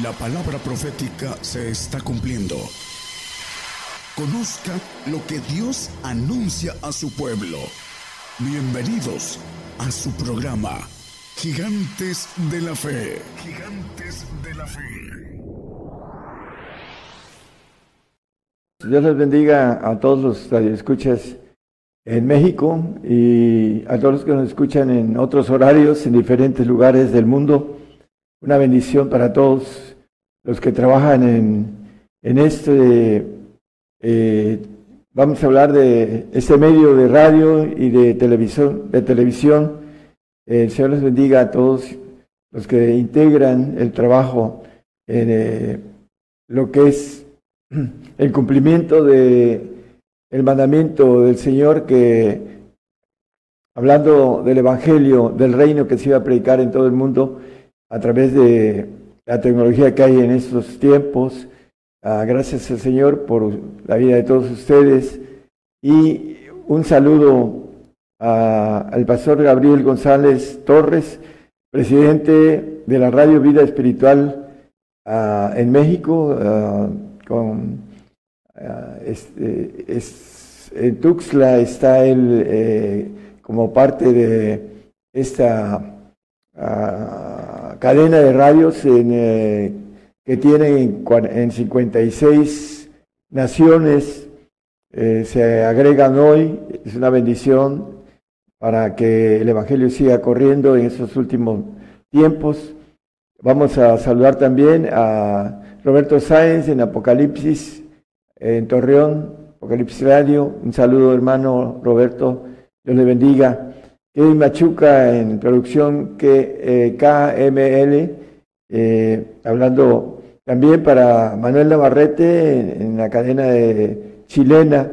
La palabra profética se está cumpliendo. Conozca lo que Dios anuncia a su pueblo. Bienvenidos a su programa, Gigantes de la Fe. Gigantes de la Fe. Dios les bendiga a todos los escuchas en México y a todos los que nos escuchan en otros horarios en diferentes lugares del mundo. Una bendición para todos los que trabajan en, en este, eh, vamos a hablar de este medio de radio y de televisión. De televisión. el Señor les bendiga a todos los que integran el trabajo en eh, lo que es el cumplimiento de el mandamiento del Señor que, hablando del Evangelio, del reino que se iba a predicar en todo el mundo, a través de la tecnología que hay en estos tiempos. Ah, gracias al Señor por la vida de todos ustedes. Y un saludo al pastor Gabriel González Torres, presidente de la Radio Vida Espiritual ah, en México, ah, este, en Tuxtla está él eh, como parte de esta cadena de radios en, eh, que tiene en, 56 naciones, eh, se agregan hoy, es una bendición para que el Evangelio siga corriendo en estos últimos tiempos. Vamos a saludar también a Roberto Sáenz en Apocalipsis, en Torreón, Apocalipsis Radio. Un saludo, hermano Roberto. Dios le bendiga. Kevin Machuca en producción que, eh, KML, eh, hablando también para Manuel Navarrete en, la cadena de chilena.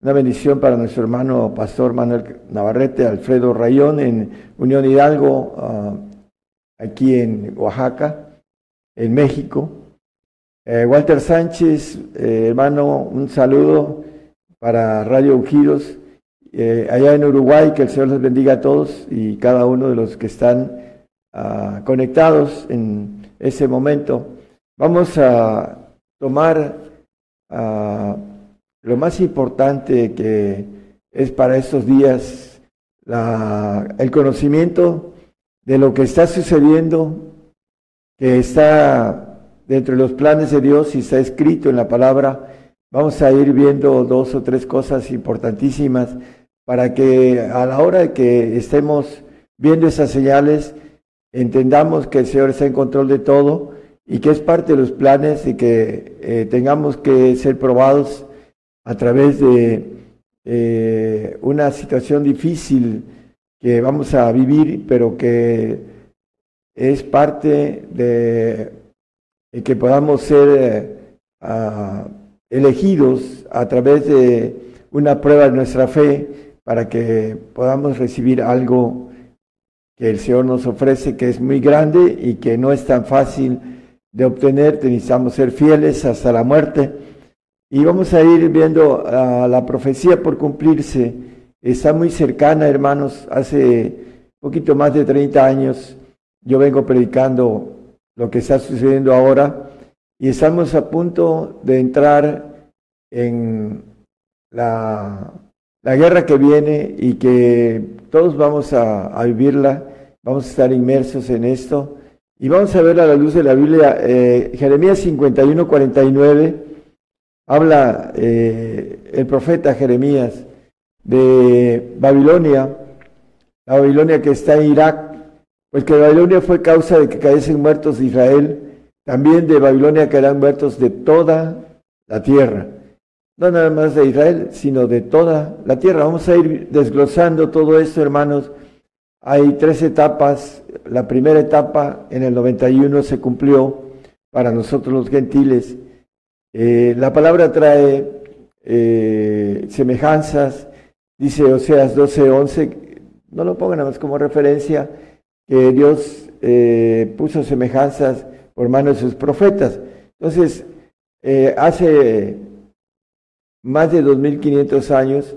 Una bendición para nuestro hermano pastor Manuel Navarrete, Alfredo Rayón en Unión Hidalgo, ah, aquí en Oaxaca, en México. Eh, Walter Sánchez, hermano, un saludo para Radio Ungidos eh, allá en Uruguay, que el Señor les bendiga a todos y cada uno de los que están ah, conectados en ese momento. Vamos a tomar ah, lo más importante que es para estos días, el conocimiento de lo que está sucediendo, que está dentro de los planes de Dios y está escrito en la palabra. Vamos a ir viendo dos o tres cosas importantísimas para que a la hora de que estemos viendo esas señales, entendamos que el Señor está en control de todo y que es parte de los planes y que eh, tengamos que ser probados a través de eh, una situación difícil que vamos a vivir, pero que es parte de, que podamos ser eh, elegidos a través de una prueba de nuestra fe para que podamos recibir algo que el Señor nos ofrece, que es muy grande y que no es tan fácil de obtener. Necesitamos ser fieles hasta la muerte. Y vamos a ir viendo a la profecía por cumplirse. Está muy cercana, hermanos. Hace poquito más de 30 años yo vengo predicando lo que está sucediendo ahora y estamos a punto de entrar en la la guerra que viene y que todos vamos a, vivirla, vamos a estar inmersos en esto. Y vamos a ver a la luz de la Biblia, eh, Jeremías 51, 49, habla eh, el profeta Jeremías de Babilonia, la Babilonia que está en Irak, pues que Babilonia fue causa de que cayesen muertos de Israel, también de Babilonia caerán muertos de toda la tierra no nada más de Israel, sino de toda la tierra. Vamos a ir desglosando todo esto, hermanos. Hay tres etapas. La primera etapa en el 91 se cumplió para nosotros los gentiles. Eh, la palabra trae eh, semejanzas, dice Oseas 12:11, no lo pongan nada más como referencia, que Dios eh, puso semejanzas por manos de sus profetas. Entonces, hace más de 2.500 años,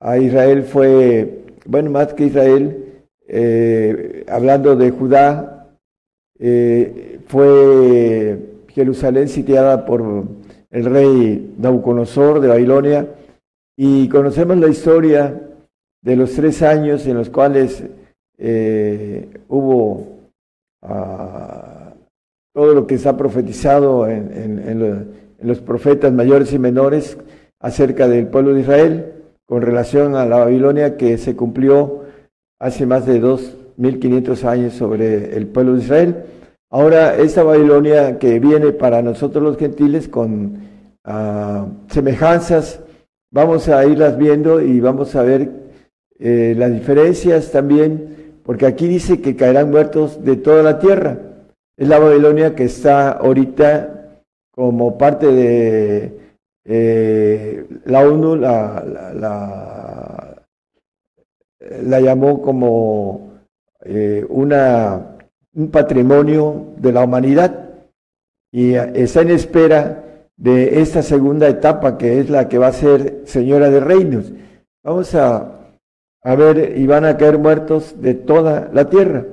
a Israel fue, bueno, más que Israel, eh, hablando de Judá, eh, fue Jerusalén sitiada por el rey Nabucodonosor de Babilonia. Y conocemos la historia de los tres años en los cuales eh, hubo ah, todo lo que está profetizado en, los profetas mayores y menores acerca del pueblo de Israel con relación a la Babilonia que se cumplió hace más de 2.500 años sobre el pueblo de Israel. Ahora, esta Babilonia que viene para nosotros los gentiles con ah, semejanzas, vamos a irlas viendo y vamos a ver eh, las diferencias también, porque aquí dice que caerán muertos de toda la tierra. Es la Babilonia que está ahorita como parte de eh, la ONU, la, la, llamó como eh, una, un patrimonio de la humanidad y está en espera de esta segunda etapa que es la que va a ser Señora de Reinos. Vamos a a ver, y van a caer muertos de toda la tierra.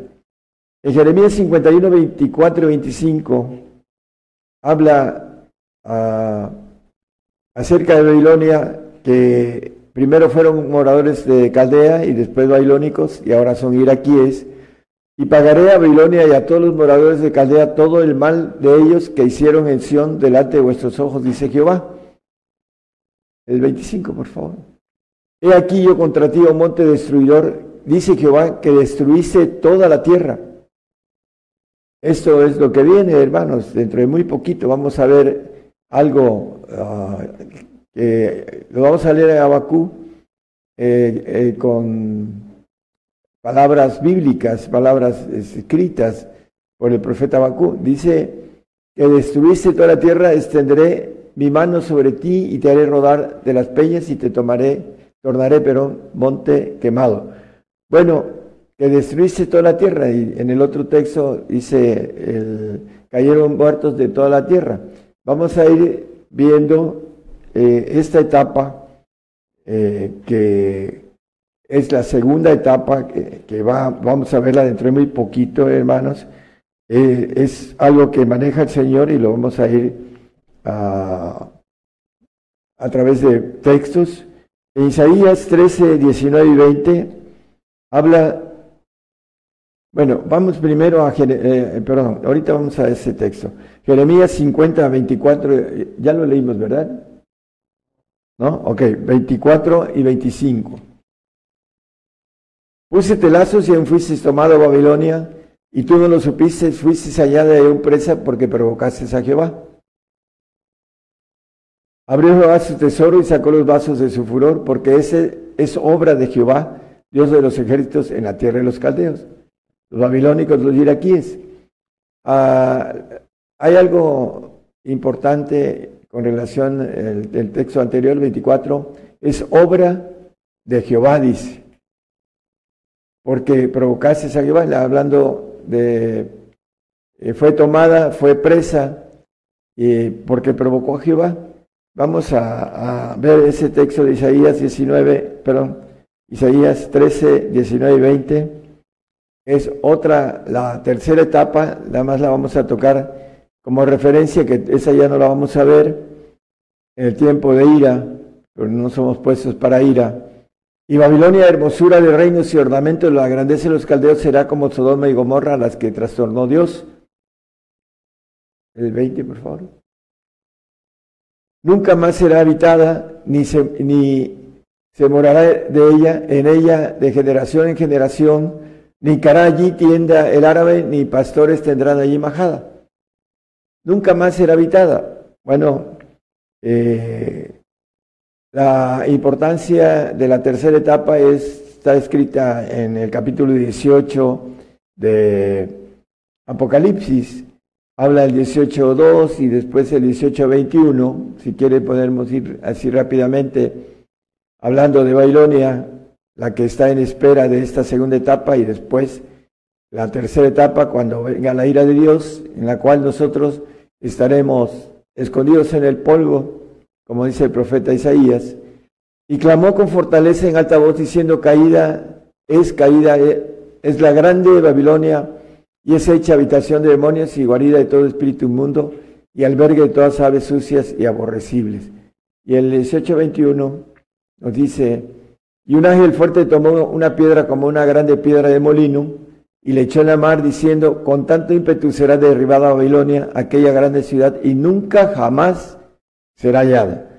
En Jeremías 51, 24 y 25 habla ah, acerca de Babilonia, que primero fueron moradores de Caldea y después babilónicos y ahora son iraquíes. Y pagaré a Babilonia y a todos los moradores de Caldea todo el mal de ellos que hicieron en Sión delante de vuestros ojos, dice Jehová. El 25, por favor. He aquí yo contra ti, oh monte destruidor, dice Jehová, que destruiste toda la tierra. Esto es lo que viene, hermanos. Dentro de muy poquito vamos a ver algo ah, que lo vamos a leer en Abacú eh, eh, con palabras bíblicas, palabras escritas por el profeta Abacú. Dice que destruiste toda la tierra, extenderé mi mano sobre ti y te haré rodar de las peñas y te tomaré tornaré pero monte quemado. Bueno, que destruiste toda la tierra y en el otro texto dice, cayeron muertos de toda la tierra. Vamos a ir viendo eh, esta etapa eh, que es la segunda etapa que, va, vamos a verla dentro de muy poquito, hermanos. Eh, es algo que maneja el Señor y lo vamos a ir a, través de textos en Isaías 13, 19 y 20 habla, bueno, vamos primero a, eh, perdón, ahorita vamos a ese texto. Jeremías 50, 24, eh, ya lo leímos, ¿verdad? ¿No? Ok, 24 y 25. Puse telazos y fuiste tomado a Babilonia, y tú no lo supiste, fuiste allá de un presa porque provocaste a Jehová. Abrió Jehová su tesoro y sacó los vasos de su furor, porque ese es obra de Jehová, Dios de los ejércitos en la tierra de los caldeos. Los babilónicos, los iraquíes. Ah, hay algo importante con relación al texto anterior, 24, es obra de Jehová, dice. Porque provocaste a Jehová, hablando de, eh, fue tomada, fue presa, y porque provocó a Jehová. Vamos a, ver ese texto de Isaías 19, perdón, Isaías 13, 19 y 20. Es otra, la tercera etapa, nada más la vamos a tocar como referencia, que esa ya no la vamos a ver en el tiempo de ira, pero no somos puestos para ira. Y Babilonia, hermosura de reinos y ornamentos, la grandeza de los caldeos será como Sodoma y Gomorra, las que trastornó Dios. El 20, por favor nunca más será habitada, ni se, ni se morará de ella, en ella de generación en generación, ni cará allí tienda el árabe, ni pastores tendrán allí majada. Nunca más será habitada. Bueno, eh, la importancia de la tercera etapa está escrita en el capítulo 18 de Apocalipsis habla el 18.2 y después el 18.21, si quiere podemos ir así rápidamente, hablando de Babilonia, la que está en espera de esta segunda etapa y después la tercera etapa cuando venga la ira de Dios, en la cual nosotros estaremos escondidos en el polvo, como dice el profeta Isaías, y clamó con fortaleza en alta voz diciendo, caída es caída, es la grande Babilonia, y es hecha habitación de demonios y guarida de todo espíritu inmundo y albergue de todas aves sucias y aborrecibles. Y el 18:21 nos dice, y un ángel fuerte tomó una piedra como una grande piedra de molino y le echó en la mar diciendo, con tanto ímpetu será derribada Babilonia, aquella grande ciudad, y nunca jamás será hallada.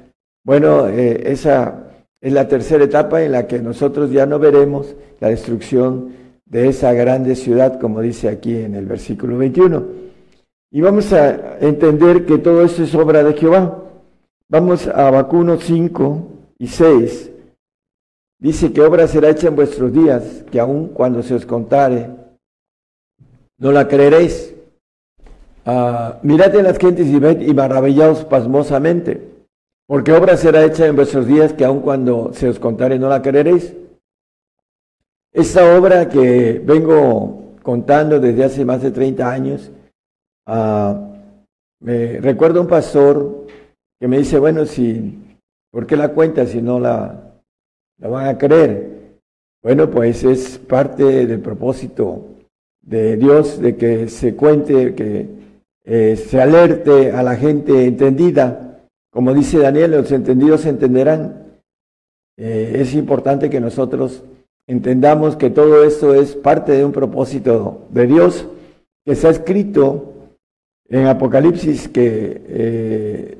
Bueno, eh, esa es la tercera etapa en la que nosotros ya no veremos la destrucción de esa grande ciudad, como dice aquí en el versículo 21. Y vamos a entender que todo esto es obra de Jehová. Vamos a Vacuno 5 y 6. Dice que obra será hecha en vuestros días, que aun cuando se os contare, no la creeréis. Ah, mirad en las gentes y ved y maravillaos pasmosamente, porque obra será hecha en vuestros días, que aun cuando se os contare, no la creeréis. Esta obra que vengo contando desde hace más de 30 años, uh, me recuerdo un pastor que me dice, bueno, si, ¿por qué la cuenta si no la, la van a creer? Bueno, pues es parte del propósito de Dios de que se cuente, que eh, se alerte a la gente entendida. Como dice Daniel, los entendidos entenderán. Eh, es importante que nosotros entendamos que todo esto es parte de un propósito de Dios que está escrito en Apocalipsis, que eh,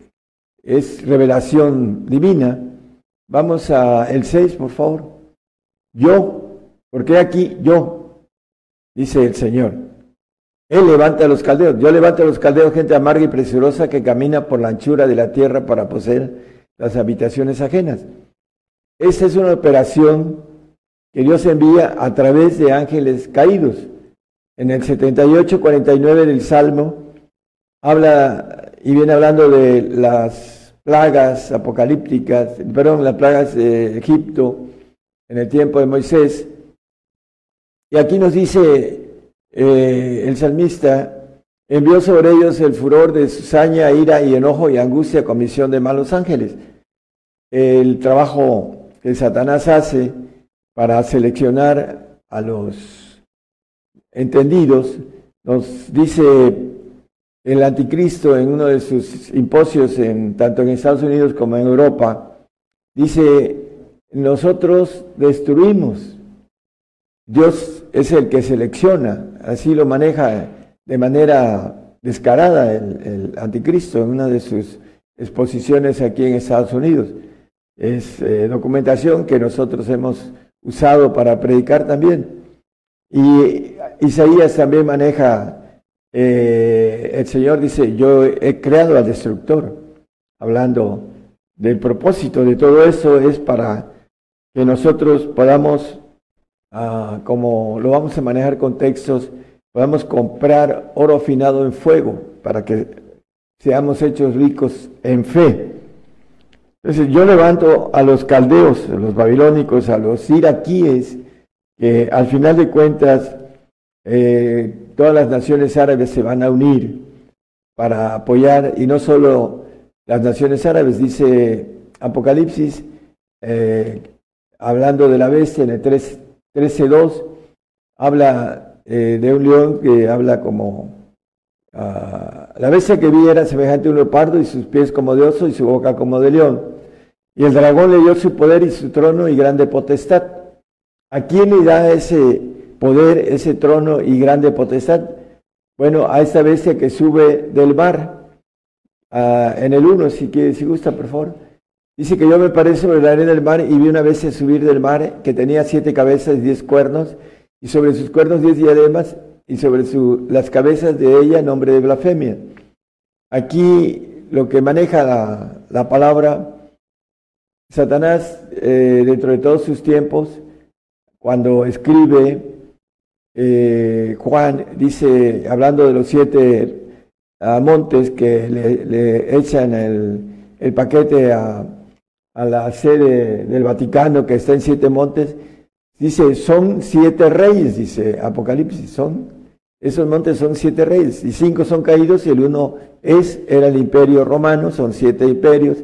es revelación divina. Vamos a el 6, por favor. Yo, porque aquí yo, dice el Señor. Él levanta a los caldeos. Yo levanto a los caldeos, gente amarga y preciosa que camina por la anchura de la tierra para poseer las habitaciones ajenas. Esta es una operación que Dios envía a través de ángeles caídos. En el 78-49 del Salmo habla y viene hablando de las plagas apocalípticas, perdón, las plagas de Egipto en el tiempo de Moisés. Y aquí nos dice eh, el salmista, envió sobre ellos el furor de saña, ira y enojo y angustia, comisión de malos ángeles. El trabajo que Satanás hace para seleccionar a los entendidos, nos dice el anticristo en uno de sus simposios, en, tanto en Estados Unidos como en Europa, dice, nosotros destruimos, Dios es el que selecciona, así lo maneja de manera descarada el, anticristo en una de sus exposiciones aquí en Estados Unidos. Es eh, documentación que nosotros hemos usado para predicar también. Y Isaías también maneja, eh, el Señor dice, yo he creado al destructor, hablando del propósito de todo eso es para que nosotros podamos, ah, como lo vamos a manejar con textos, podamos comprar oro afinado en fuego para que seamos hechos ricos en fe. Entonces yo levanto a los caldeos, a los babilónicos, a los iraquíes, que al final de cuentas eh, todas las naciones árabes se van a unir para apoyar, y no solo las naciones árabes, dice Apocalipsis, eh, hablando de la bestia en el 13.2, habla eh, de un león que habla como... Ah, la bestia que vi era semejante a un leopardo y sus pies como de oso y su boca como de león. Y el dragón le dio su poder y su trono y grande potestad. ¿A quién le da ese poder, ese trono y grande potestad? Bueno, a esta bestia que sube del mar, en el 1, si, si gusta, por favor. Dice que yo me paré sobre la arena del mar y vi una bestia subir del mar que tenía siete cabezas y diez cuernos, y sobre sus cuernos diez diademas, y sobre su, las cabezas de ella nombre de blasfemia. Aquí lo que maneja la, la palabra Satanás, eh, dentro de todos sus tiempos, cuando escribe eh, Juan, dice, hablando de los siete montes que le, echan el, paquete a, la sede del Vaticano, que está en siete montes, dice, son siete reyes, dice Apocalipsis, son, esos montes son siete reyes, y cinco son caídos, y el uno es, era el imperio romano, son siete imperios,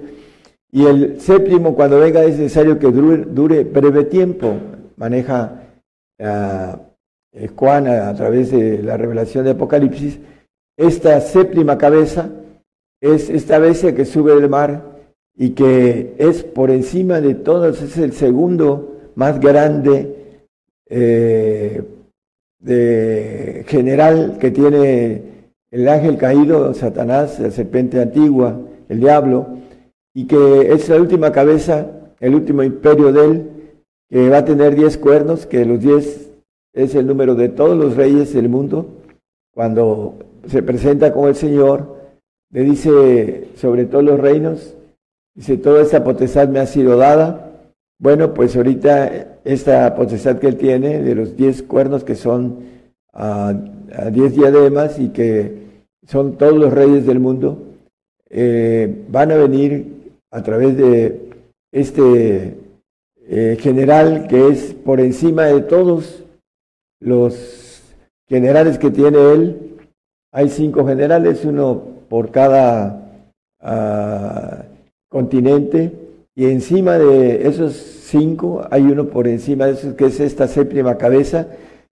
y el séptimo, cuando venga, es necesario que dure, breve tiempo. Maneja ah, eh, a, través de la revelación de Apocalipsis, esta séptima cabeza es esta bestia que sube del mar y que es por encima de todos, es el segundo más grande eh, de general que tiene el ángel caído, Satanás, la serpiente antigua, el diablo, y que es la última cabeza, el último imperio de él, que va a tener diez cuernos, que los diez es el número de todos los reyes del mundo. Cuando se presenta con el Señor, le dice sobre todos los reinos, dice, toda esta potestad me ha sido dada. Bueno, pues ahorita esta potestad que él tiene de los diez cuernos que son a, diez diademas y que son todos los reyes del mundo, eh, van a venir a través de este eh, general que es por encima de todos los generales que tiene él. Hay cinco generales, uno por cada ah, continente, y encima de esos cinco hay uno por encima de esos que es esta séptima cabeza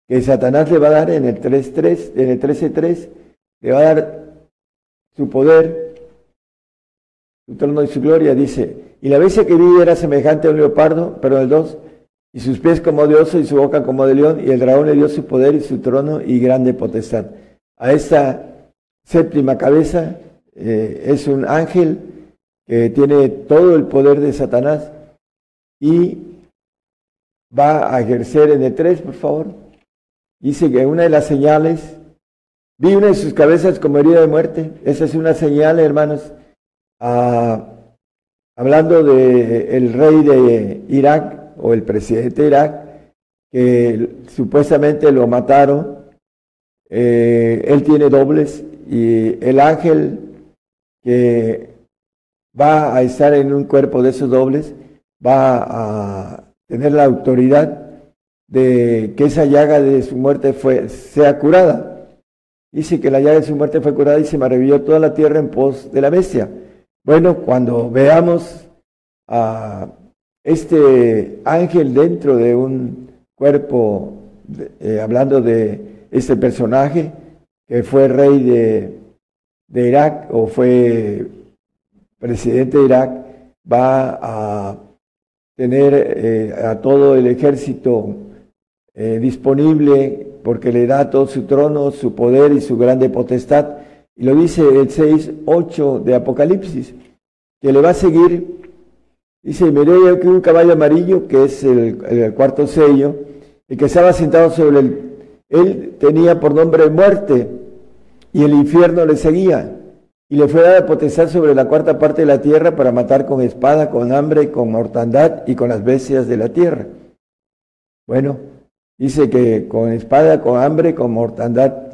que Satanás le va a dar en el 3.3, en el 13.3, le va a dar su poder, su trono y su gloria, dice, y la bestia que vi era semejante a un leopardo, pero el 2, y sus pies como de oso y su boca como de león, y el dragón le dio su poder y su trono y grande potestad. A esta séptima cabeza eh, es un ángel que tiene todo el poder de Satanás y va a ejercer en el 3, por favor. Dice que una de las señales, vi una de sus cabezas como herida de muerte. Esa es una señal, hermanos, hablando del rey de Irak o el presidente de Irak, que supuestamente lo mataron. Eh, él tiene dobles y el ángel que va a estar en un cuerpo de esos dobles va a tener la autoridad de que esa llaga de su muerte fue, sea curada. Dice que la llaga de su muerte fue curada y se maravilló toda la tierra en pos de la bestia. Bueno, cuando veamos a este ángel dentro de un cuerpo, eh, hablando de este personaje que fue rey de, Irak o fue presidente de Irak, va a tener eh, a todo el ejército eh, disponible porque le da todo su trono, su poder y su grande potestad y lo dice el 6, 8 de Apocalipsis, que le va a seguir. Dice, miré aquí un caballo amarillo, que es el, cuarto sello, y que estaba sentado sobre él. Él tenía por nombre muerte, y el infierno le seguía. Y le fue dada potestad sobre la cuarta parte de la tierra para matar con espada, con hambre, con mortandad y con las bestias de la tierra. Bueno, dice que con espada, con hambre, con mortandad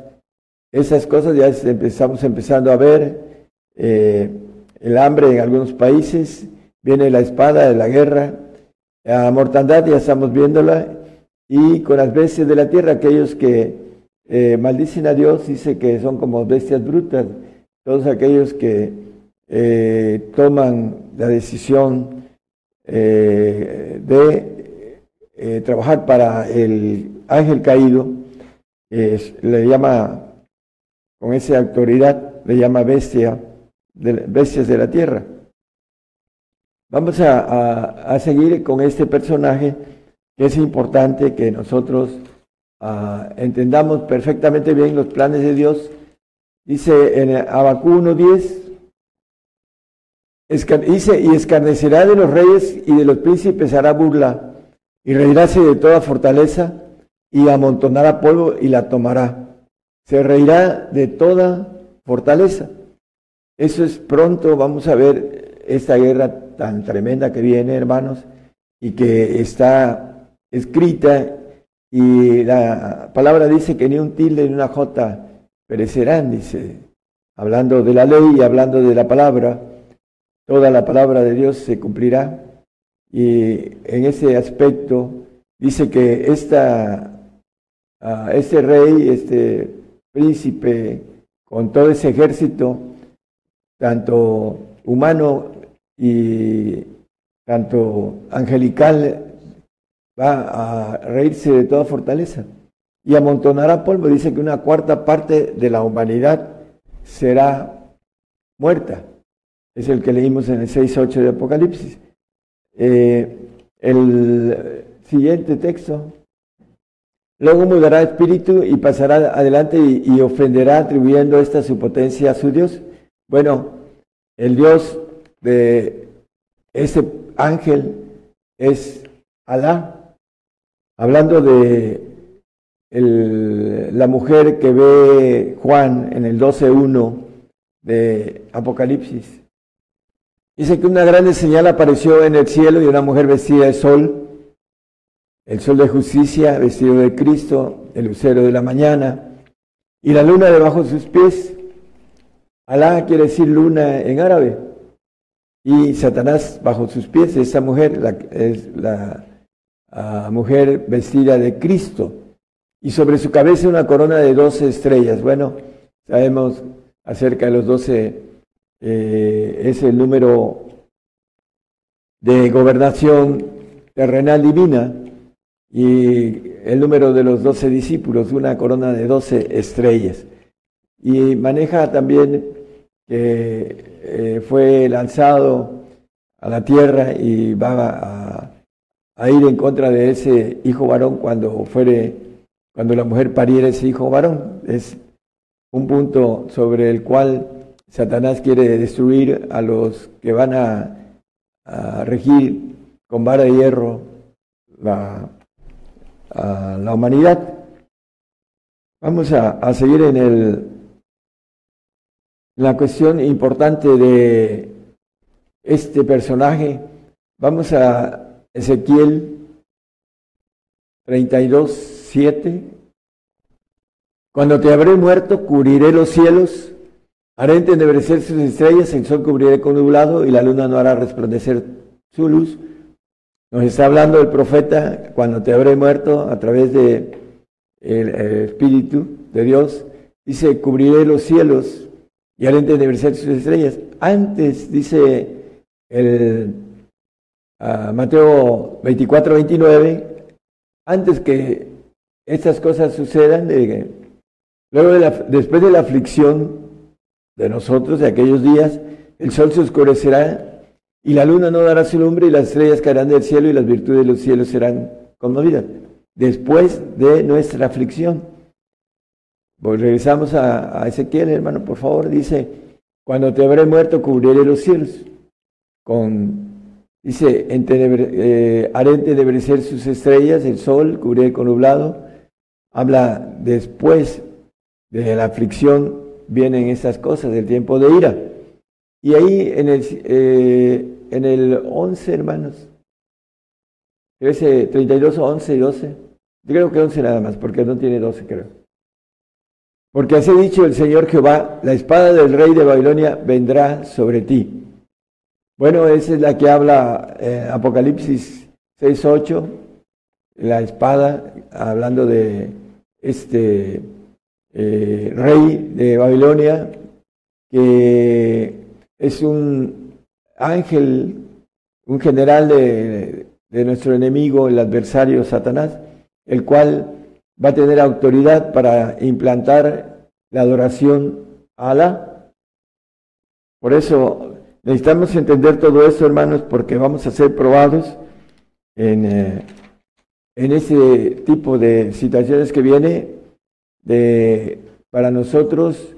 esas cosas ya empezamos empezando a ver. Eh, el hambre en algunos países, viene la espada de la guerra, la mortandad ya estamos viéndola, y con las bestias de la tierra, aquellos que eh, maldicen a Dios, dice que son como bestias brutas, todos aquellos que eh, toman la decisión de trabajar para el ángel caído, le llama con esa autoridad, le llama bestia, bestias de la tierra. Vamos a, seguir con este personaje que es importante que nosotros ah, entendamos perfectamente bien los planes de Dios. Dice en Abacú 1.10, dice, y escarnecerá de los reyes y de los príncipes hará burla, y reiráse de toda fortaleza, y amontonará polvo y la tomará se reirá de toda fortaleza. Eso es pronto, vamos a ver esta guerra tan tremenda que viene, hermanos, y que está escrita, y la palabra dice que ni un tilde ni una jota perecerán, dice, hablando de la ley y hablando de la palabra, toda la palabra de Dios se cumplirá. Y en ese aspecto dice que esta, ah, este rey, este príncipe, con todo ese ejército, tanto humano y tanto angelical, va a reírse de toda fortaleza. y amontonará polvo. Dice que una cuarta parte de la humanidad será muerta. Es el que leímos en el 6.8 de Apocalipsis. Eh, el siguiente texto. Luego mudará espíritu y pasará adelante y, ofenderá atribuyendo esta su potencia a su Dios. Bueno, el Dios de ese ángel es Alá. Hablando de la mujer que ve Juan en el 12.1 de Apocalipsis. Dice que una grande señal apareció en el cielo y una mujer vestida de sol el sol de justicia vestido de Cristo, el lucero de la mañana, y la luna debajo de sus pies. Alá quiere decir luna en árabe. Y Satanás bajo sus pies, esa mujer la, es la ah, mujer vestida de Cristo. Y sobre su cabeza una corona de doce estrellas. Bueno, sabemos acerca de los doce, eh, es el número de gobernación terrenal divina y el número de los doce discípulos, una corona de doce estrellas. Y maneja también que eh, fue lanzado a la tierra y va a, ir en contra de ese hijo varón cuando fuere, cuando la mujer pariera ese hijo varón. Es un punto sobre el cual Satanás quiere destruir a los que van a, regir con vara de hierro la a la humanidad. Vamos a, seguir en el, la cuestión importante de este personaje. Vamos a Ezequiel 32, 7. Cuando te habré muerto, cubriré los cielos, haré entenebrecer sus estrellas, el sol cubriré con nublado y la luna no hará resplandecer su luz nos está hablando el profeta cuando te habré muerto a través de el, Espíritu de Dios. Dice, cubriré los cielos y haré entenebrecer sus estrellas. Antes, dice uh, Mateo 24, 29, antes que estas cosas sucedan, luego de la, después de la aflicción de nosotros, de aquellos días, el sol se oscurecerá y la luna no dará su lumbre y las estrellas caerán del cielo y las virtudes de los cielos serán conmovidas. Después de nuestra aflicción. Regresamos a, Ezequiel, hermano, por favor. Dice, cuando te habré muerto, cubriré los cielos. Con, dice, eh, haré entenebrecer sus estrellas, el sol, cubriré con nublado. Habla después de la aflicción, vienen estas cosas, del tiempo de ira. Y ahí en el, eh, en el 11, hermanos. Ese 32, 11 y 12. Yo creo que 11 nada más, porque no tiene 12, creo. Porque así ha dicho el Señor Jehová, la espada del rey de Babilonia vendrá sobre ti. Bueno, esa es la que habla eh, Apocalipsis 6, 8, la espada, hablando de este eh, rey de Babilonia, que es un ángel, un general de, nuestro enemigo, el adversario Satanás, el cual va a tener autoridad para implantar la adoración a Alá. Por eso necesitamos entender todo esto, hermanos, porque vamos a ser probados en, eh, en ese tipo de situaciones que viene de, para nosotros.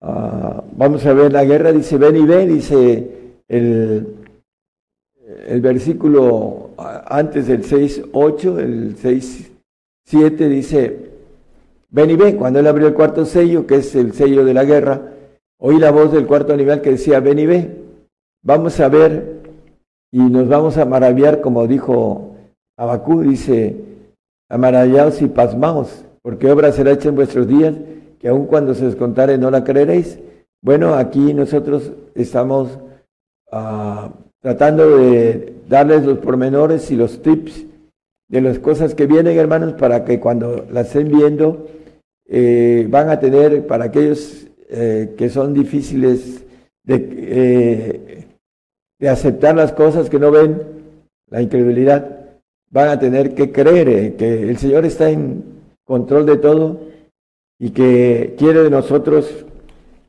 Ah, vamos a ver la guerra, dice, ven y ven, dice el, el versículo antes del 6.8, el 6.7 dice, ven y ve, cuando él abrió el cuarto sello, que es el sello de la guerra, oí la voz del cuarto animal que decía, ven y ve, vamos a ver y nos vamos a maravillar, como dijo Abacú, dice, maravillados y pasmaos, porque obra será hecha en vuestros días, que aun cuando se os contare no la creeréis. Bueno, aquí nosotros estamos Ah, tratando de darles los pormenores y los tips de las cosas que vienen, hermanos, para que cuando las estén viendo, eh, van a tener, para aquellos eh, que son difíciles de, eh, de aceptar las cosas que no ven, la incredulidad, van a tener que creer que el Señor está en, control de todo y que quiere de nosotros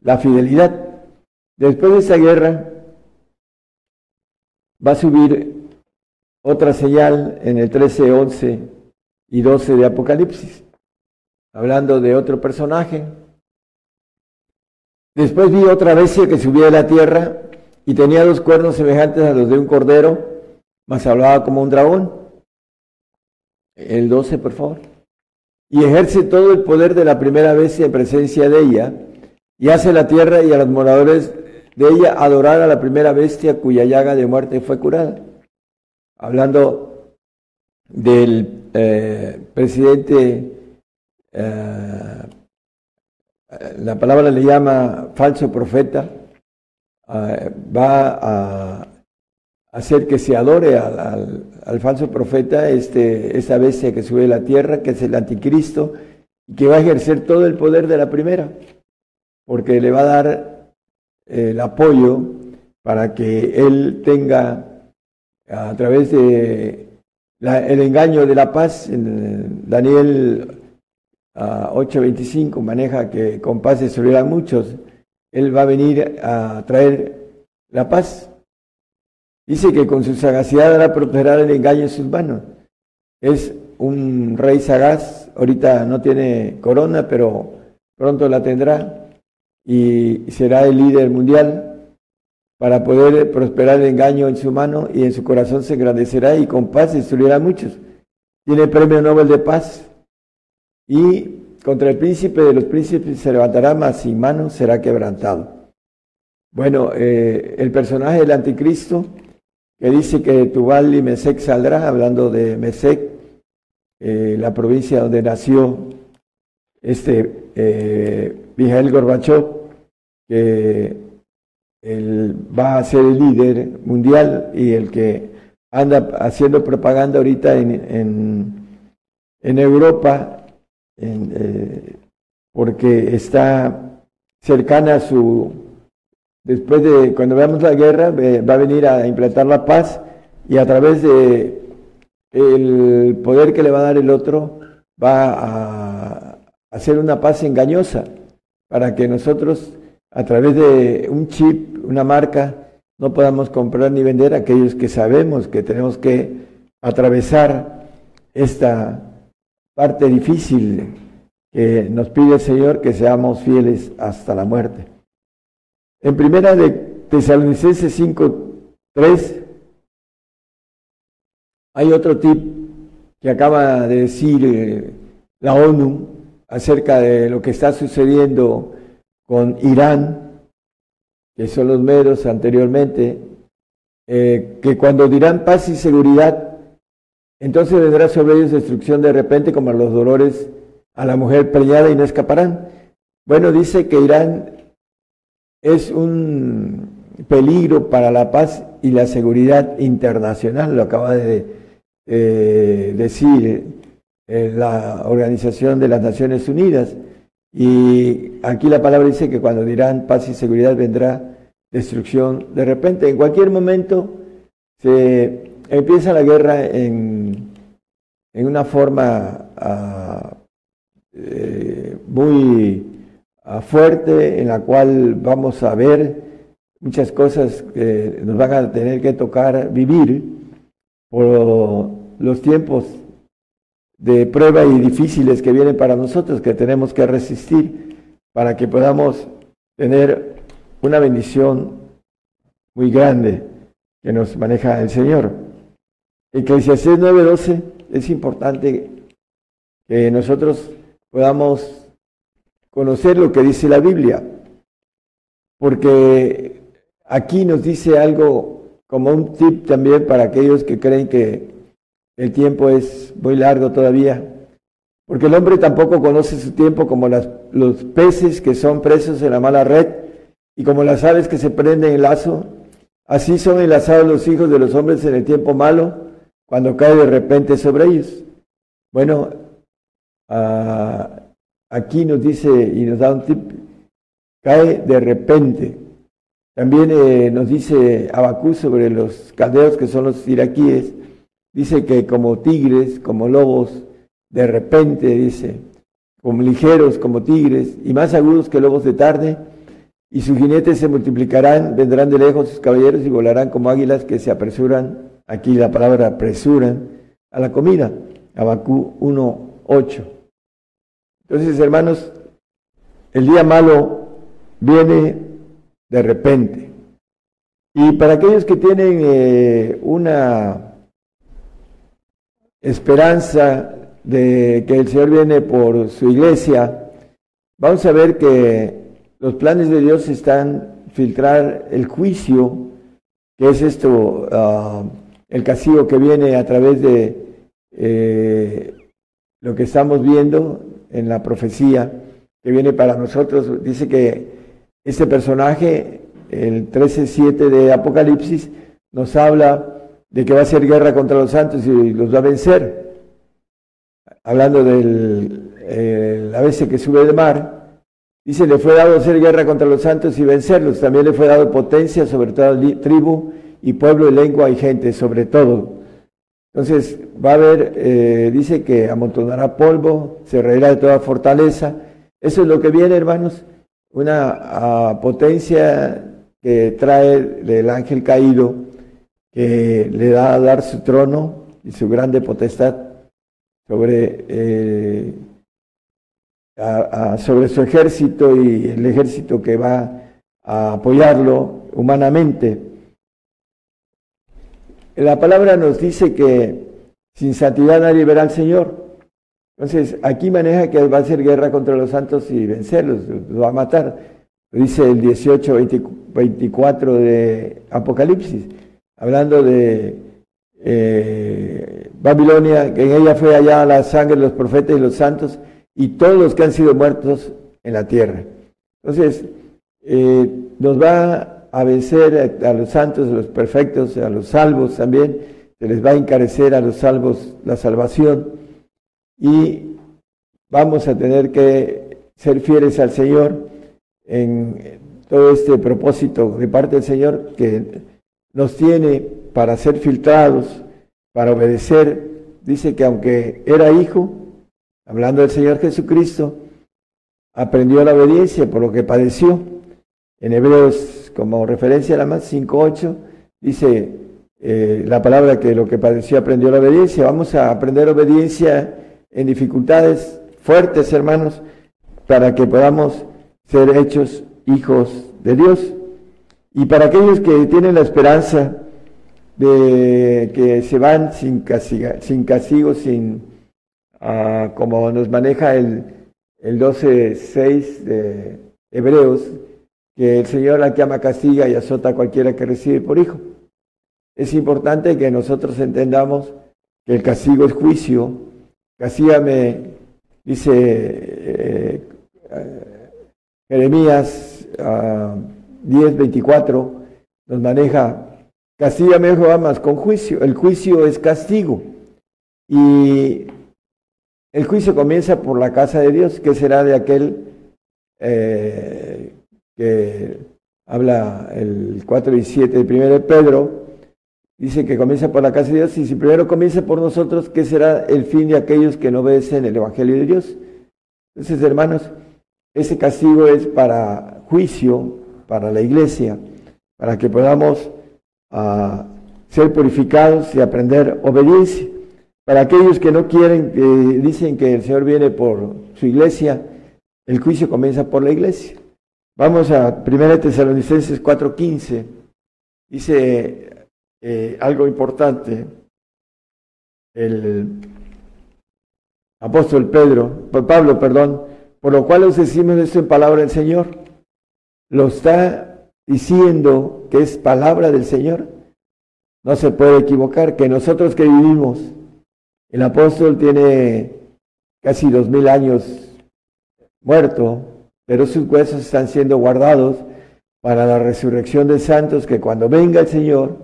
la fidelidad. Después de esa guerra va a subir otra señal en el 13, 11 y 12 de Apocalipsis, hablando de otro personaje. Después vi otra bestia que subía de la tierra y tenía dos cuernos semejantes a los de un cordero, mas hablaba como un dragón. El 12, por favor. Y ejerce todo el poder de la primera bestia en presencia de ella, y hace la tierra y a los moradores de ella adorar a la primera bestia cuya llaga de muerte fue curada. Hablando del eh, presidente, eh, la palabra le llama falso profeta, eh, va a hacer que se adore al, falso profeta, este, esa bestia que sube a la tierra, que es el anticristo, y que va a ejercer todo el poder de la primera, porque le va a dar el apoyo para que él tenga a través de el engaño de la paz, Daniel 8:25 maneja que con paz se destruirán muchos, él va a venir a traer la paz. Dice que con su sagacidad hará prosperar el engaño en sus manos. Es un rey sagaz, ahorita no tiene corona, pero pronto la tendrá y será el líder mundial para poder prosperar el engaño en su mano y en su corazón se engrandecerá y con paz destruirá a muchos. Tiene premio Nobel de paz y contra el príncipe de los príncipes se levantará, mas sin mano será quebrantado. Bueno, eh, el personaje del anticristo, que dice que Tubal y Mesec saldrá, hablando de Mesec, eh, la provincia donde nació este eh, Mijael Gorbachev, que él va a ser el líder mundial y el que anda haciendo propaganda ahorita en, en, en Europa eh, porque está cercana a su, después de, cuando veamos la guerra, va a venir a implantar la paz y a través de el poder que le va a dar el otro, va a hacer una paz engañosa para que nosotros, a través de un chip, una marca, no podamos comprar ni vender aquellos que sabemos que tenemos que atravesar esta parte difícil que nos pide el Señor que seamos fieles hasta la muerte. En primera de Tesalonicenses 5, 3, hay otro tip que acaba de decir eh, la ONU acerca de lo que está sucediendo con Irán, que son los medos anteriormente, eh, que cuando dirán paz y seguridad, entonces vendrá sobre ellos destrucción de repente como los dolores a la mujer preñada y no escaparán. Bueno, dice que Irán es un peligro para la paz y la seguridad internacional, lo acaba de eh, decir eh, la Organización de las Naciones Unidas. Y aquí la palabra dice que cuando dirán paz y seguridad vendrá destrucción de repente. En cualquier momento se empieza la guerra en, en una forma ah, eh, muy ah, fuerte, en la cual vamos a ver muchas cosas que nos van a tener que tocar vivir por los tiempos de prueba y difíciles que vienen para nosotros, que tenemos que resistir para que podamos tener una bendición muy grande que nos maneja el Señor. Eclesiastés 9:12 es importante que nosotros podamos conocer lo que dice la Biblia, porque aquí nos dice algo como un tip también para aquellos que creen que el tiempo es muy largo todavía, porque el hombre tampoco conoce su tiempo como los peces que son presos en la mala red y como las aves que se prenden en lazo, así son enlazados los hijos de los hombres en el tiempo malo cuando cae de repente sobre ellos. Bueno, aquí nos dice y nos da un tip, cae de repente. También eh, nos dice Abacú sobre los caldeos que son los iraquíes, dice que como tigres, como lobos, de repente, dice, como ligeros como tigres y más agudos que lobos de tarde, y sus jinetes se multiplicarán, vendrán de lejos sus caballeros y volarán como águilas que se apresuran, aquí la palabra apresuran, a la comida. Abacú 1.8. Entonces, hermanos, el día malo viene de repente. Y para aquellos que tienen eh, una esperanza de que el Señor viene por su iglesia, vamos a ver que los planes de Dios están filtrar el juicio, que es esto, ah, el castigo que viene a través de eh, lo que estamos viendo en la profecía que viene para nosotros. Dice que este personaje, el 13.7 de Apocalipsis, nos habla de que va a ser guerra contra los santos y los va a vencer. Hablando del la vez que sube del mar, dice, le fue dado hacer guerra contra los santos y vencerlos. También le fue dado potencia sobre toda tribu y pueblo y lengua y gente, sobre todo. Entonces va a haber, eh, dice que amontonará polvo, se reirá de toda fortaleza. Eso es lo que viene, hermanos, una ah, potencia que trae del ángel caído, que le da a dar su trono y su grande potestad sobre, eh, sobre su ejército y el ejército que va a apoyarlo humanamente. La palabra nos dice que sin santidad nadie verá al Señor. Entonces, aquí maneja que va a hacer guerra contra los santos y vencerlos, los va a matar. dice el 18, 24 de Apocalipsis, hablando de eh, Babilonia, que en ella fue allá la sangre de los profetas y los santos y todos los que han sido muertos en la tierra. Entonces, eh, nos va a vencer a, los santos, a los perfectos, a los salvos también, se les va a encarecer a los salvos la salvación y vamos a tener que ser fieles al Señor en todo este propósito de parte del Señor que nos tiene para ser filtrados, para obedecer. Dice que aunque era hijo, hablando del Señor Jesucristo, aprendió la obediencia por lo que padeció. En Hebreos como referencia a la más 5.8, dice eh, la palabra que lo que padeció aprendió la obediencia. Vamos a aprender obediencia en dificultades fuertes, hermanos, para que podamos ser hechos hijos de Dios. Y para aquellos que tienen la esperanza de que se van sin, sin castigo, sin, ah, como nos maneja el, el 12.6 de Hebreos, que el Señor la que ama castiga y azota a cualquiera que recibe por hijo. Es importante que nosotros entendamos que el castigo es juicio. Castígame, dice eh, eh, Jeremías 10, 24, nos maneja, castígame Jehová más con juicio. El juicio es castigo. Y el juicio comienza por la casa de Dios, que será de aquel eh, que habla el 4 y 7 de 1 de Pedro, dice que comienza por la casa de Dios, y si primero comienza por nosotros, ¿qué será el fin de aquellos que no obedecen el Evangelio de Dios? Entonces, hermanos, ese castigo es para juicio, para la iglesia, para que podamos ah, ser purificados y aprender obediencia. Para aquellos que no quieren, que dicen que el Señor viene por su iglesia, el juicio comienza por la iglesia. Vamos a 1 Tesalonicenses 4:15. Dice eh, algo importante. El apóstol Pedro, Pablo, perdón, por lo cual os decimos esto en palabra del Señor. Lo está diciendo que es palabra del Señor. No se puede equivocar que nosotros que vivimos, el apóstol tiene casi dos mil años muerto, pero sus huesos están siendo guardados para la resurrección de santos, que cuando venga el Señor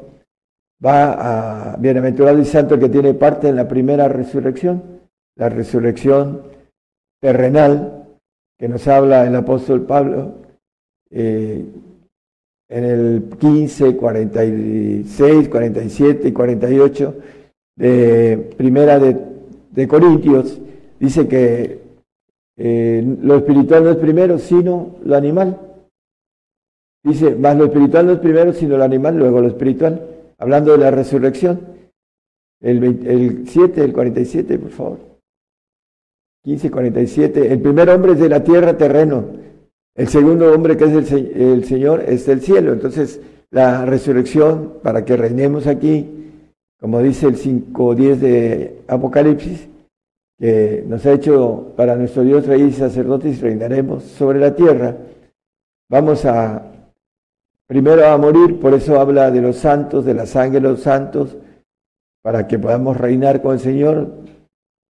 va a bienaventurado y santo que tiene parte en la primera resurrección, la resurrección terrenal, que nos habla el apóstol Pablo eh, en el 15, 46, 47 y 48 de primera de, de Corintios, dice que eh, lo espiritual no es primero, sino lo animal. Dice, más lo espiritual no es primero, sino lo animal, luego lo espiritual. Hablando de la resurrección. El, el 7, el 47, por favor. 15, 47. El primer hombre es de la tierra, terreno. El segundo hombre, que es el, el Señor, es del cielo. Entonces, la resurrección, para que reinemos aquí, como dice el 5.10 de Apocalipsis, que nos ha hecho para nuestro Dios rey y sacerdotes y reinaremos sobre la tierra. Vamos a primero a morir, por eso habla de los santos, de la sangre de los santos, para que podamos reinar con el Señor.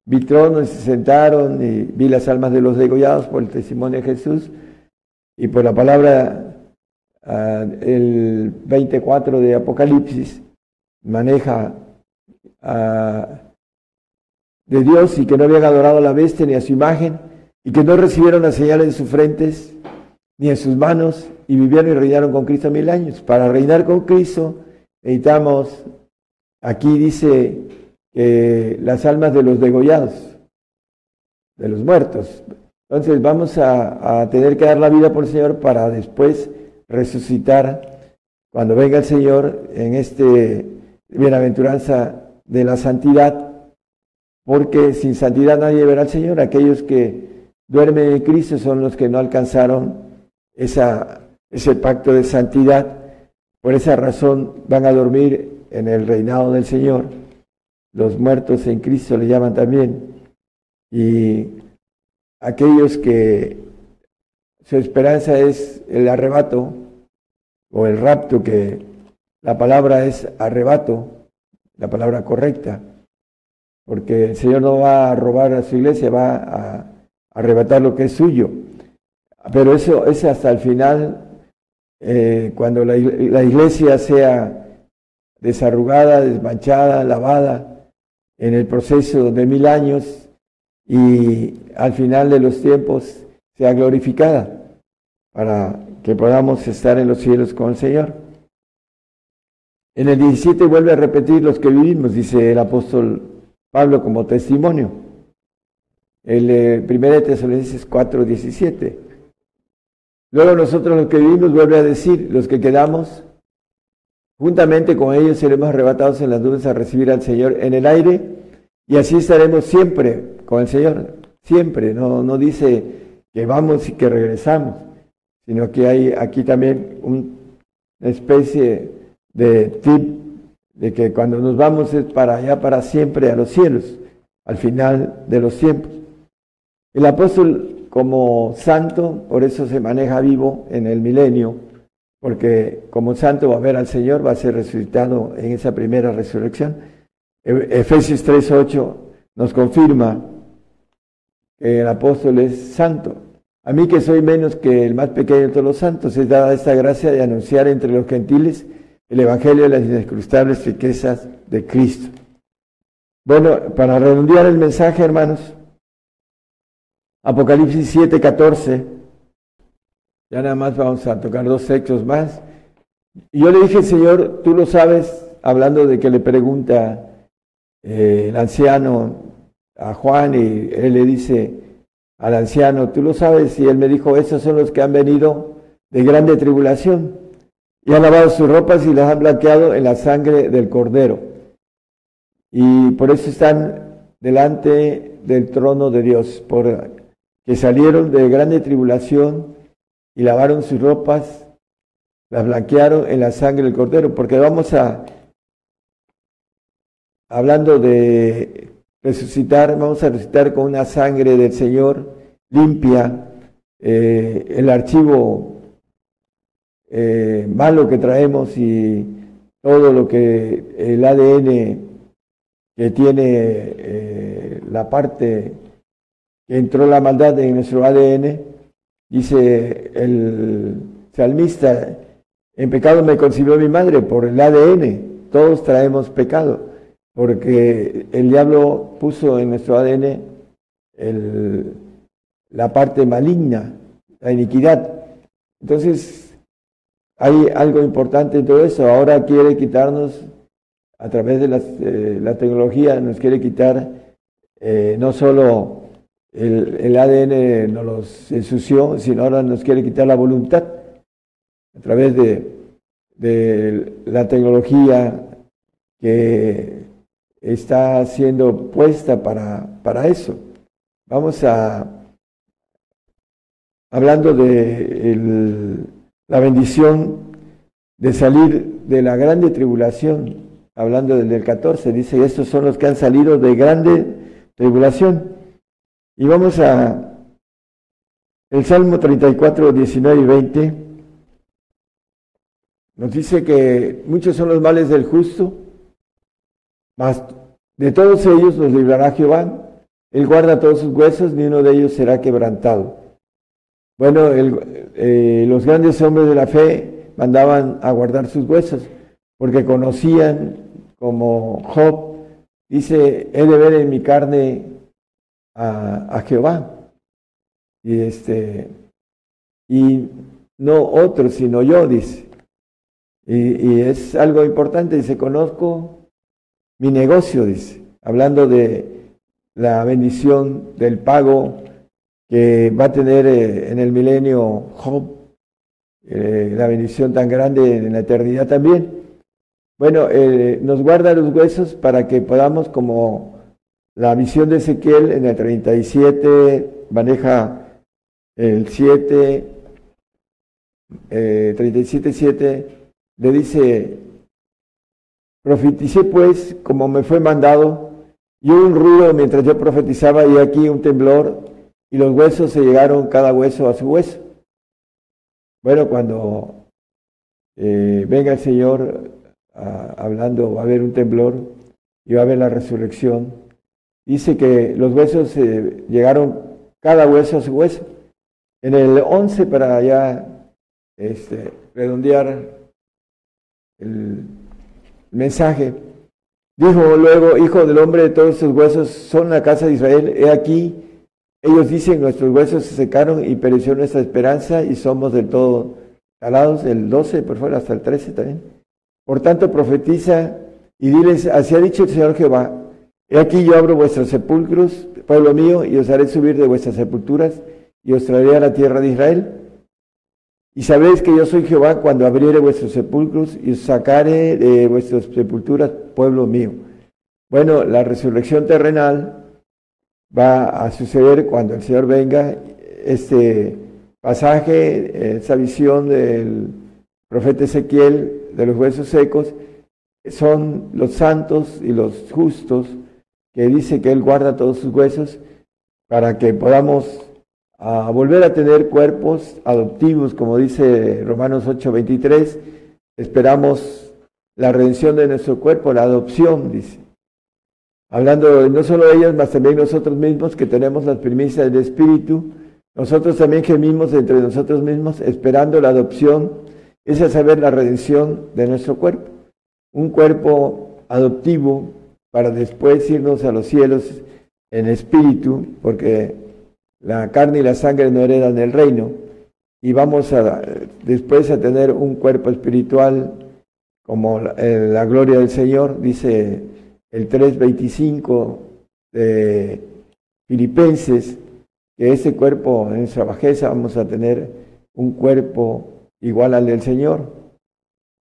Vi tronos, se sentaron y vi las almas de los degollados por el testimonio de Jesús y por la palabra, uh, el 24 de Apocalipsis maneja a de Dios y que no habían adorado a la bestia ni a su imagen y que no recibieron las señales en sus frentes ni en sus manos y vivieron y reinaron con Cristo mil años. Para reinar con Cristo necesitamos, aquí dice las almas de los degollados, de los muertos. Entonces vamos a, tener que dar la vida por el Señor para después resucitar cuando venga el Señor en este bienaventuranza de la santidad porque sin santidad nadie verá al Señor. Aquellos que duermen en Cristo son los que no alcanzaron ese pacto de santidad. Por esa razón van a dormir en el reinado del Señor. Los muertos en Cristo le llaman también. Y aquellos que su esperanza es el arrebato o el rapto, que la palabra es arrebato, la palabra correcta porque el Señor no va a robar a su iglesia, va a, arrebatar lo que es suyo. Pero eso es hasta el final, eh, cuando la, iglesia sea desarrugada, desmanchada, lavada, en el proceso de mil años y al final de los tiempos sea glorificada para que podamos estar en los cielos con el Señor. En el 17 vuelve a repetir los que vivimos, dice el apóstol Pablo como testimonio. El eh, 1 de Tesalonicenses 4, 17. Luego nosotros los que vivimos, vuelve a decir, los que quedamos, juntamente con ellos seremos arrebatados en las nubes a recibir al Señor en el aire y así estaremos siempre con el Señor, siempre, no, no dice que vamos y que regresamos, sino que hay aquí también una especie de tip de que cuando nos vamos es para allá, para siempre, a los cielos, al final de los tiempos. El apóstol como santo, por eso se maneja vivo en el milenio, porque como santo va a ver al Señor, va a ser resucitado en esa primera resurrección. E-, Efesios 3.8 nos confirma el apóstol es santo. A mí que soy menos que el más pequeño de todos los santos, es dada esta gracia de anunciar entre los gentiles el Evangelio de las inescrutables riquezas de Cristo. Bueno, para redondear el mensaje, hermanos, Apocalipsis 7, 14, ya nada más vamos a tocar dos textos más. Yo le dije, Señor, tú lo sabes, hablando de que le pregunta eh, el anciano a Juan y él le dice al anciano, tú lo sabes, y él me dijo, esos son los que han venido de grande tribulación y han lavado sus ropas y las han blanqueado en la sangre del cordero. Y por eso están delante del trono de Dios, por que salieron de grande tribulación y lavaron sus ropas, las blanquearon en la sangre del cordero, porque vamos a, hablando de resucitar, vamos a resucitar con una sangre del Señor limpia, eh, el archivo eh, malo que traemos y todo lo que el ADN que tiene eh, la parte que entró la maldad en nuestro ADN, dice el salmista, en pecado me concibió mi madre por el ADN, todos traemos pecado, porque el diablo puso en nuestro ADN el, la parte maligna, la iniquidad. Entonces, hay algo importante en todo eso. Ahora quiere quitarnos, a través de eh, la tecnología, nos quiere quitar eh, no solo el, ADN nos los ensució, sino ahora nos quiere quitar la voluntad a través de, de la tecnología que está siendo puesta para, para eso. Vamos a, hablando de la bendición de salir de la grande tribulación, hablando del, del 14, dice, estos son los que han salido de grande tribulación. Y vamos a el Salmo 34, 19 y 20. Nos dice que muchos son los males del justo, de todos ellos los librará Jehová. Él guarda todos sus huesos, ni uno de ellos será quebrantado. Bueno, eh, los grandes hombres de la fe mandaban a guardar sus huesos, porque conocían como Job, dice, he de ver en mi carne a, Jehová. Y este, y no otro, sino yo, dice. Y, y, es algo importante, dice, conozco mi negocio, dice, hablando de la bendición del pago que va a tener eh, en el milenio Job, eh, la bendición tan grande en la eternidad también. Bueno, eh, nos guarda los huesos para que podamos como la visión de Ezequiel en el 37 maneja el 7, eh, 37, 7, le dice, profeticé pues como me fue mandado, y un ruido mientras yo profetizaba y aquí un temblor, y los huesos se llegaron cada hueso a su hueso. Bueno, cuando eh, venga el Señor ah, hablando, va a haber un temblor y va a haber la resurrección dice que los huesos eh, llegaron cada hueso a su hueso. En el 11, para ya este, redondear el mensaje, dijo luego, Hijo del hombre, todos estos huesos son la casa de Israel. He aquí, ellos dicen, nuestros huesos se secaron y pereció nuestra esperanza y somos del todo talados. El 12, por favor, hasta el 13 también. Por tanto, profetiza y diles, así ha dicho el Señor Jehová, He aquí yo abro vuestros sepulcros, pueblo mío, y os haré subir de vuestras sepulturas, y os traeré a la tierra de Israel. Y sabréis que yo soy Jehová cuando abriere vuestros sepulcros y os sacaré de vuestras sepulturas, pueblo mío. Bueno, la resurrección terrenal va a suceder cuando el Señor venga. Este pasaje, esa visión del profeta Ezequiel de los huesos secos, son los santos y los justos que dice que Él guarda todos sus huesos para que podamos ah, volver a tener cuerpos adoptivos, como dice Romanos 8:23. Esperamos la redención de nuestro cuerpo, la adopción, dice. Hablando no solo de ellos, mas también nosotros mismos que tenemos las primicias del Espíritu, nosotros también gemimos entre nosotros mismos esperando la adopción, es a saber la redención de nuestro cuerpo. Un cuerpo adoptivo para después irnos a los cielos en espíritu, porque la carne y la sangre no heredan el reino, y vamos a después a tener un cuerpo espiritual como la, la gloria del Señor, dice el 3.25 de Filipenses, que ese cuerpo en nuestra bajeza vamos a tener un cuerpo igual al del Señor,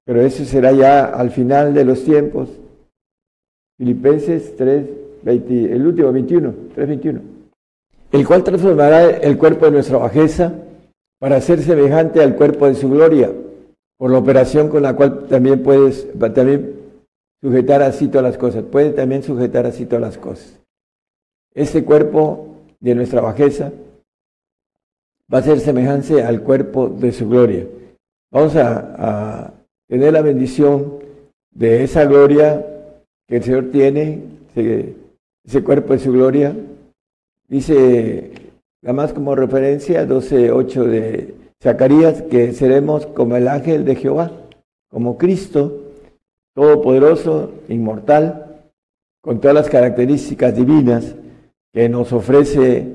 pero eso será ya al final de los tiempos, Filipenses 3, el último 21, 3.21. El cual transformará el cuerpo de nuestra bajeza para ser semejante al cuerpo de su gloria, por la operación con la cual también puedes también sujetar así todas las cosas. Puede también sujetar así todas las cosas. Este cuerpo de nuestra bajeza va a ser semejante al cuerpo de su gloria. Vamos a, a tener la bendición de esa gloria que el Señor tiene, ese, cuerpo de su gloria. Dice, más como referencia, 12.8 de Zacarías, que seremos como el ángel de Jehová, como Cristo, todopoderoso, inmortal, con todas las características divinas que nos ofrece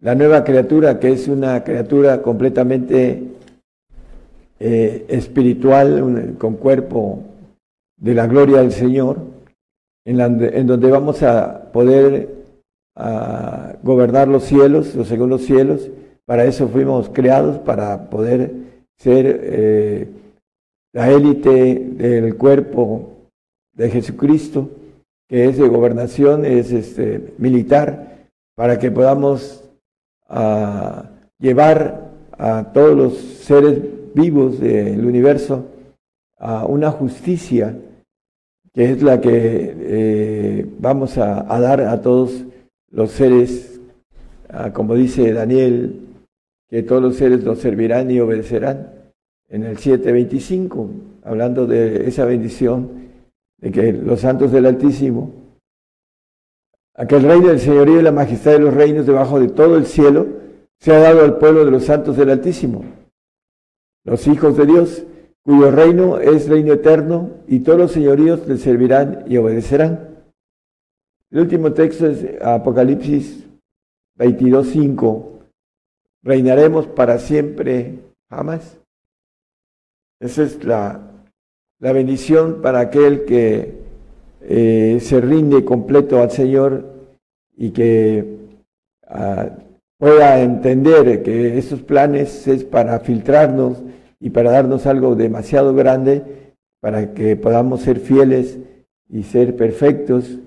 la nueva criatura, que es una criatura completamente eh, espiritual, con cuerpo de la gloria del Señor en, donde vamos a poder a gobernar los cielos, los segundos cielos. Para eso fuimos creados, para poder ser eh, la élite del cuerpo de Jesucristo, que es de gobernación, es este, militar, para que podamos ah, llevar a todos los seres vivos del universo a una justicia que es la que eh, vamos a, dar a todos los seres, ah, como dice Daniel, que todos los seres nos servirán y obedecerán. En el 7.25, hablando de esa bendición, de que los santos del Altísimo, aquel reino del señorío y la majestad de los reinos debajo de todo el cielo, se ha dado al pueblo de los santos del Altísimo, los hijos de Dios, cuyo reino es reino eterno, y todos los señoríos le servirán y obedecerán. El último texto es Apocalipsis 22.5. Reinaremos para siempre, jamás. Esa es la, la bendición para aquel que eh, se rinde completo al Señor y que ah, pueda entender que esos planes es para filtrarnos y para darnos algo demasiado grande para que podamos ser fieles y ser perfectos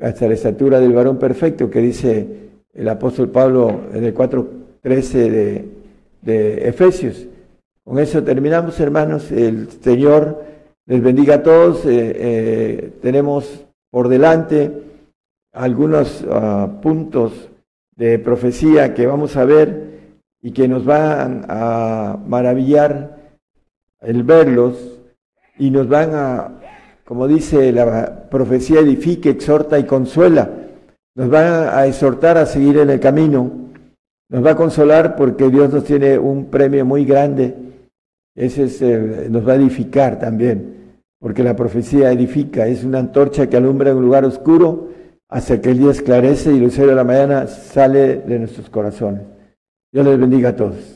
hasta la estatura del varón perfecto que dice el apóstol Pablo en el 4.13 de, de Efesios. Con eso terminamos, hermanos. El Señor les bendiga a todos. Eh, eh, tenemos por delante algunos ah, puntos de profecía que vamos a ver y que nos van a maravillar el verlos y nos van a, como dice la profecía, edifique, exhorta y consuela. Nos van a exhortar a seguir en el camino. Nos va a consolar porque Dios nos tiene un premio muy grande. Ese es nos va a edificar también, porque la profecía edifica, es una antorcha que alumbra en un lugar oscuro hasta que el día esclarece y el lucero de la mañana sale de nuestros corazones. Dios les bendiga a todos.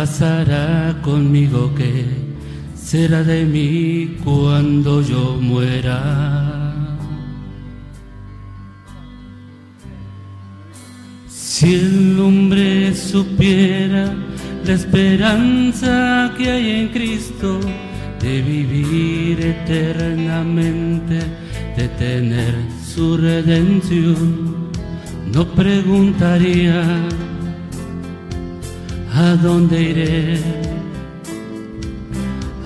Pasará conmigo? ¿Qué será de mí cuando yo muera? Si el hombre supiera la esperanza que hay en Cristo de vivir eternamente, de tener su redención, no preguntaría a dónde iré,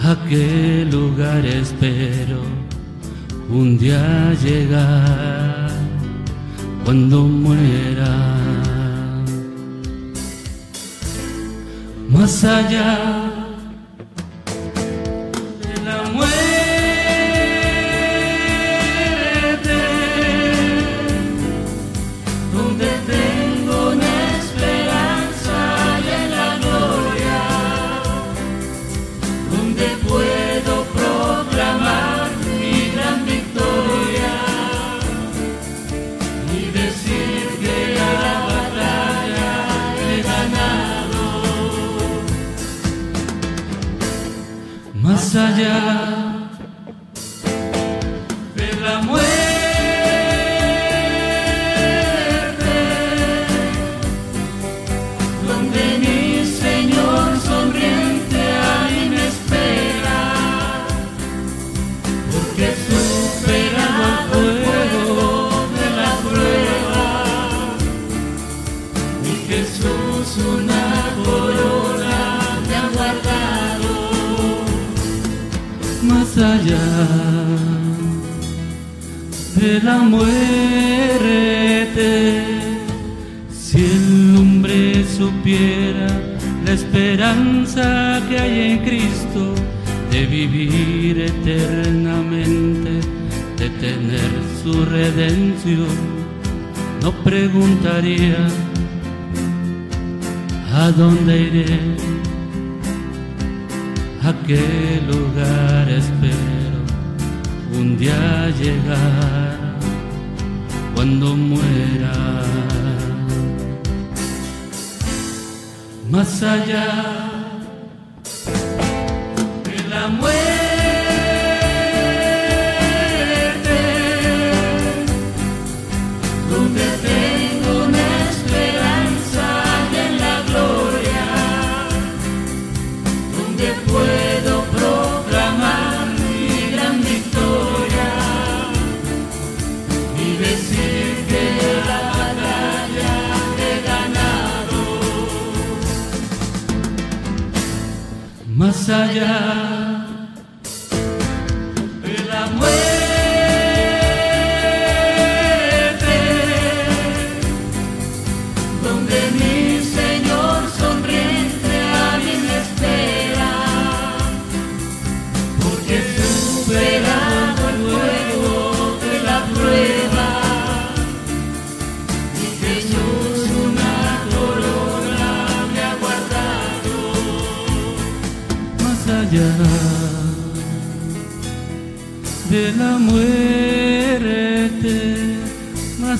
a qué lugar espero un día llegar cuando muera. Más allá a qué lugar espero un día llegar cuando muera. Más allá Más